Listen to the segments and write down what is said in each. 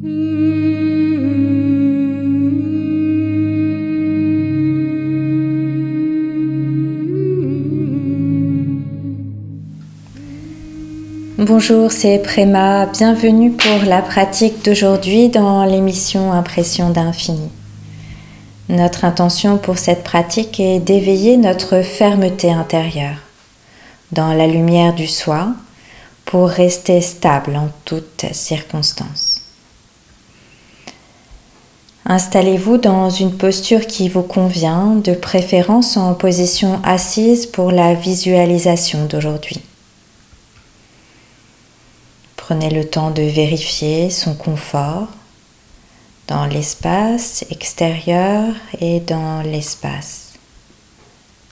Bonjour, c'est Préma. Bienvenue pour la pratique d'aujourd'hui dans l'émission Impression d'infini. Notre intention pour cette pratique est d'éveiller notre fermeté intérieure dans la lumière du soi pour rester stable en toutes circonstances. Installez-vous dans une posture qui vous convient, de préférence en position assise pour la visualisation d'aujourd'hui. Prenez le temps de vérifier son confort dans l'espace extérieur et dans l'espace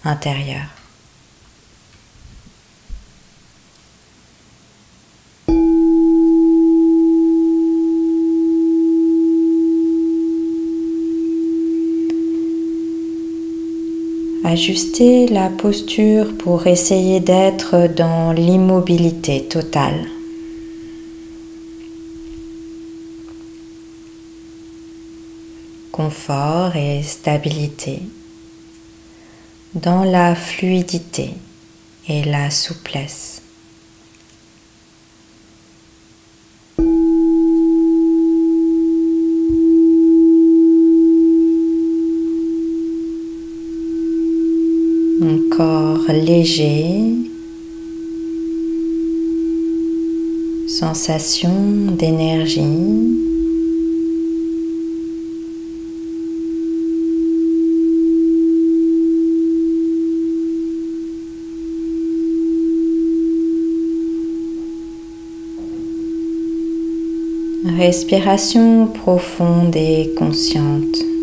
intérieur. Ajustez la posture pour essayer d'être dans l'immobilité totale. confort et stabilité, dans la fluidité et la souplesse. Léger, sensation d'énergie. Respiration profonde et consciente.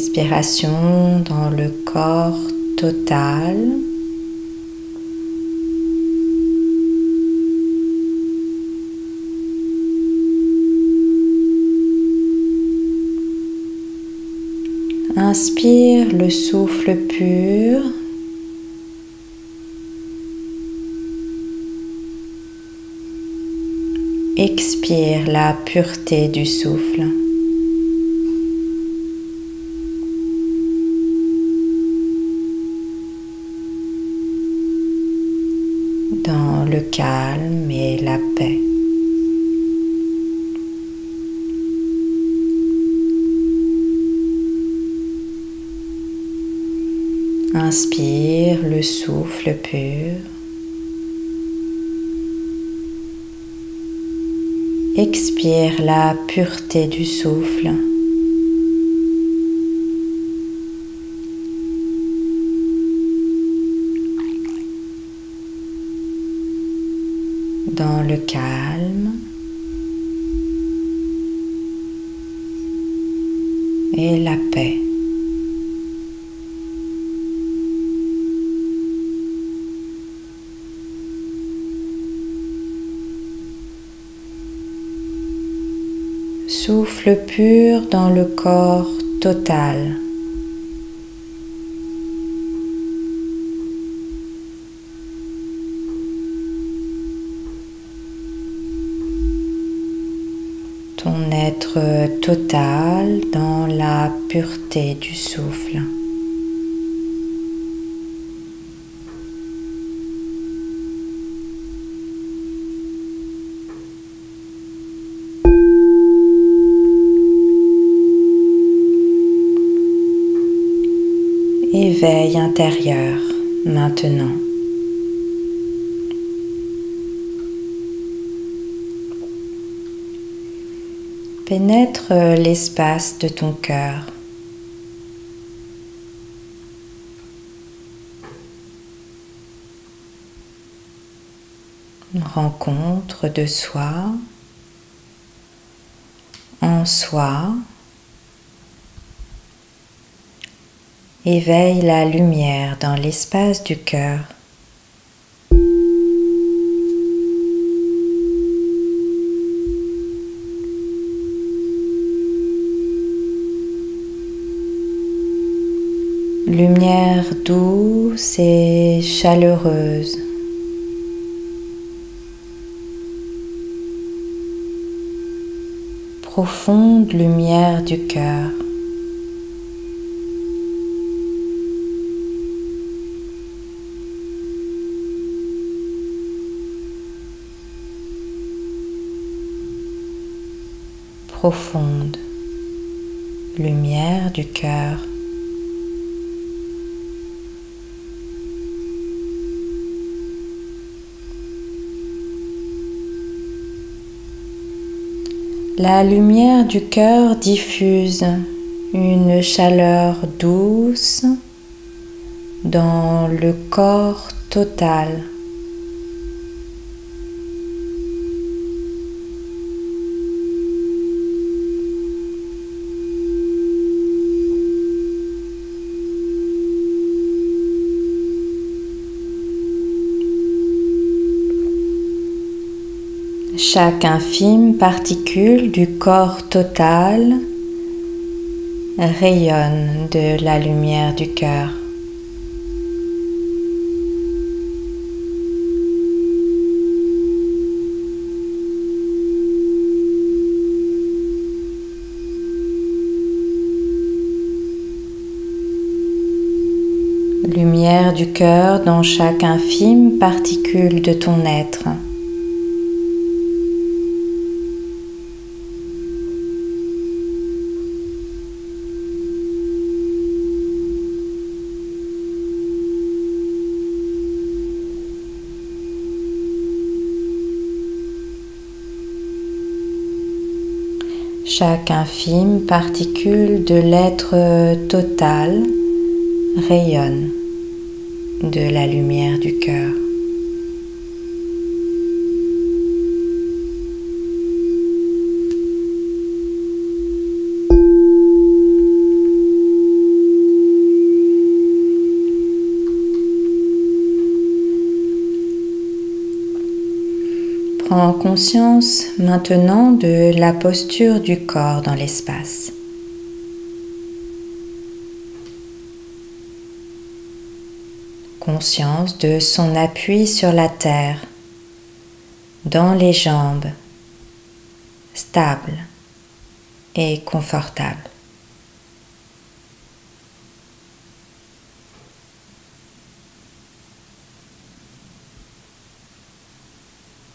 Respiration dans le corps total. Inspire le souffle pur. Expire la pureté du souffle. Dans le calme et la paix. Inspire le pur. Expire la pureté du souffle. Dans le calme et la paix. Souffle pur dans le corps total. Ton être total dans la pureté du souffle. Éveil intérieur maintenant. Pénètre l'espace de ton cœur. Rencontre de soi, en soi, éveille la lumière dans l'espace du cœur. lumière douce et chaleureuse. Profonde lumière du cœur. Profonde lumière du cœur. La lumière du cœur diffuse une chaleur douce dans le corps total. Chaque infime particule du corps total rayonne de la lumière du cœur. Lumière du cœur dans chaque infime particule de ton être. Chaque infime particule de l'être total rayonne de la lumière du cœur. Prends conscience maintenant de la posture du corps dans l'espace. Conscience de son appui sur la terre, dans les jambes, stable et confortable.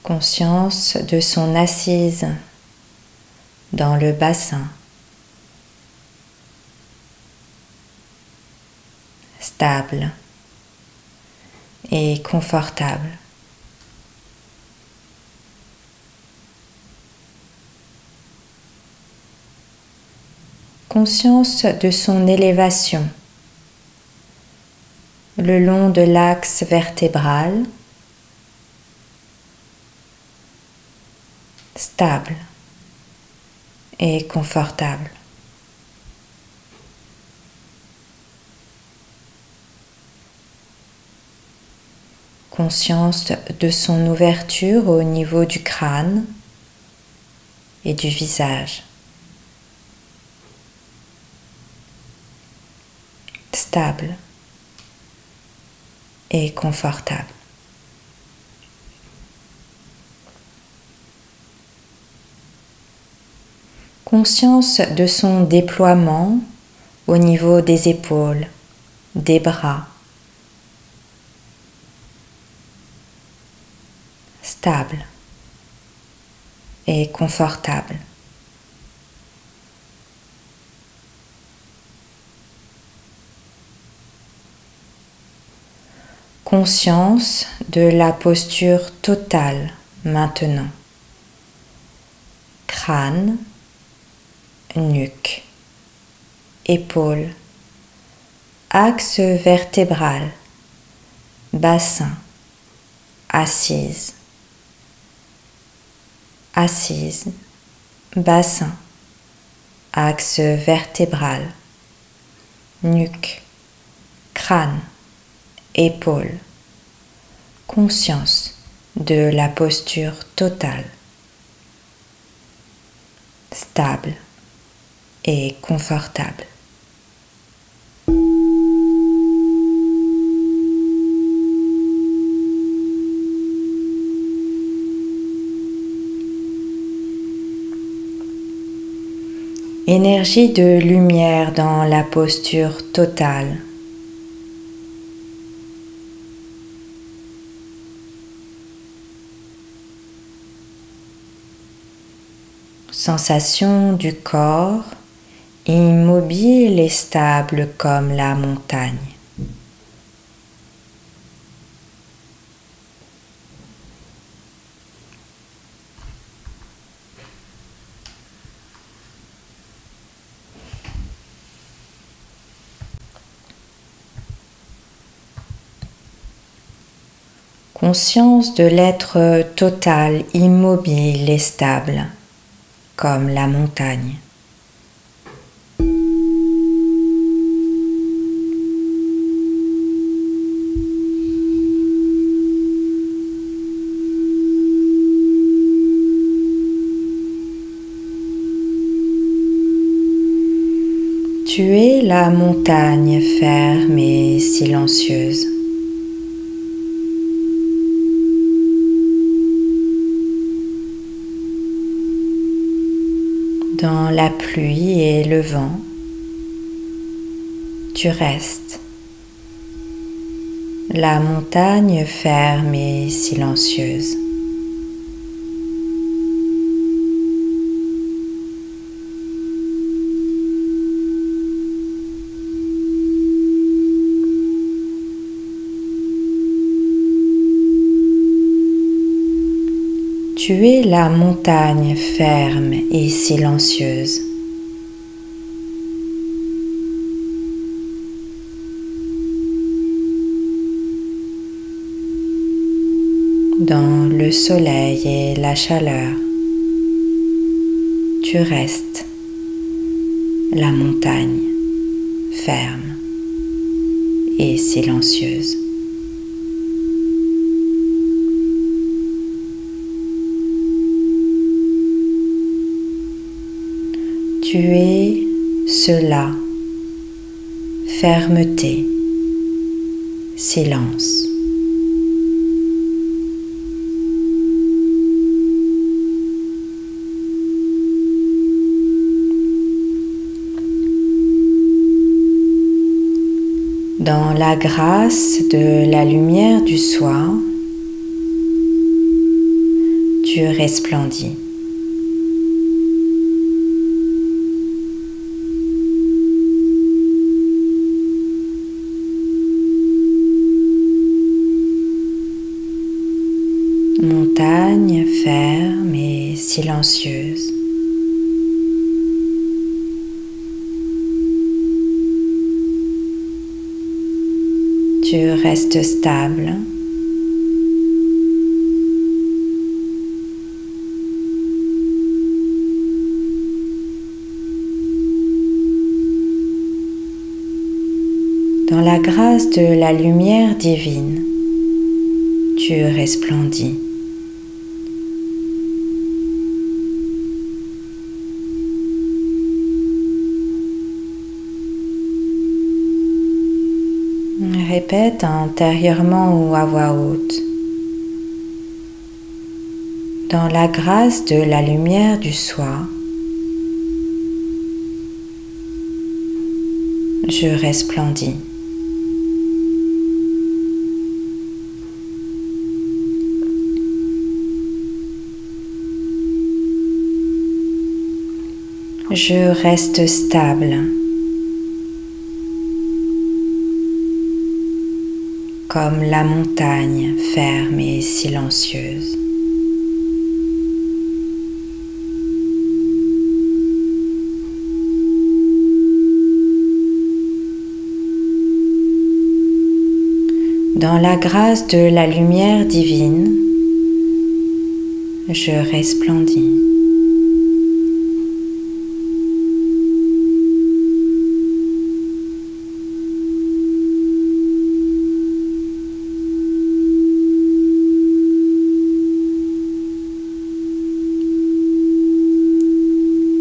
Conscience de son assise dans le bassin, stable et confortable. Conscience de son élévation le long de l'axe vertébral stable et confortable. Conscience de son ouverture au niveau du crâne et du visage. Stable et confortable. Conscience de son déploiement au niveau des épaules, des bras. Stable et confortable. Conscience de la posture totale maintenant. Crâne, nuque, épaules, axe vertébral, bassin, assise, assise, bassin, axe vertébral, nuque, crâne, épaules, conscience de la posture totale, stable et confortable. Énergie de lumière dans la posture totale. Sensation du corps immobile et stable comme la montagne. Conscience de l'être total, immobile et stable, comme la montagne. Tu es la montagne ferme et silencieuse. Dans la pluie et le vent, tu restes. La montagne ferme et silencieuse. Tu es la montagne ferme et silencieuse. Dans le soleil et la chaleur, tu restes la montagne ferme et silencieuse. Tu es cela, fermeté, silence. Dans la grâce de la lumière du soir, tu resplendis. Montagne ferme et silencieuse. Tu restes stable. Dans la grâce de la lumière divine, tu resplendis. Intérieurement ou à voix haute. Dans la grâce de la lumière du soir, je resplendis. Je reste stable. Comme la montagne ferme et silencieuse. Dans la grâce de la lumière divine, je resplendis.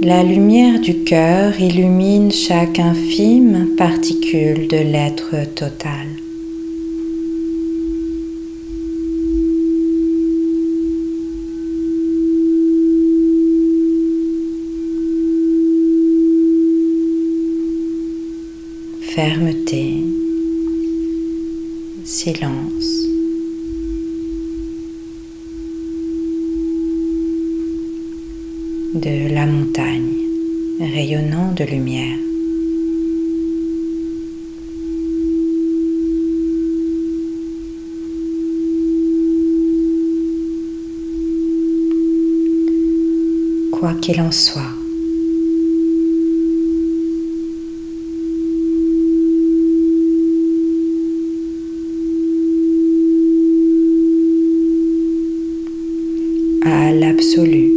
La lumière du cœur illumine chaque infime particule de l'être total. Fermeté, silence. De la montagne rayonnant de lumière. Quoi qu'il en soit, à l'absolu.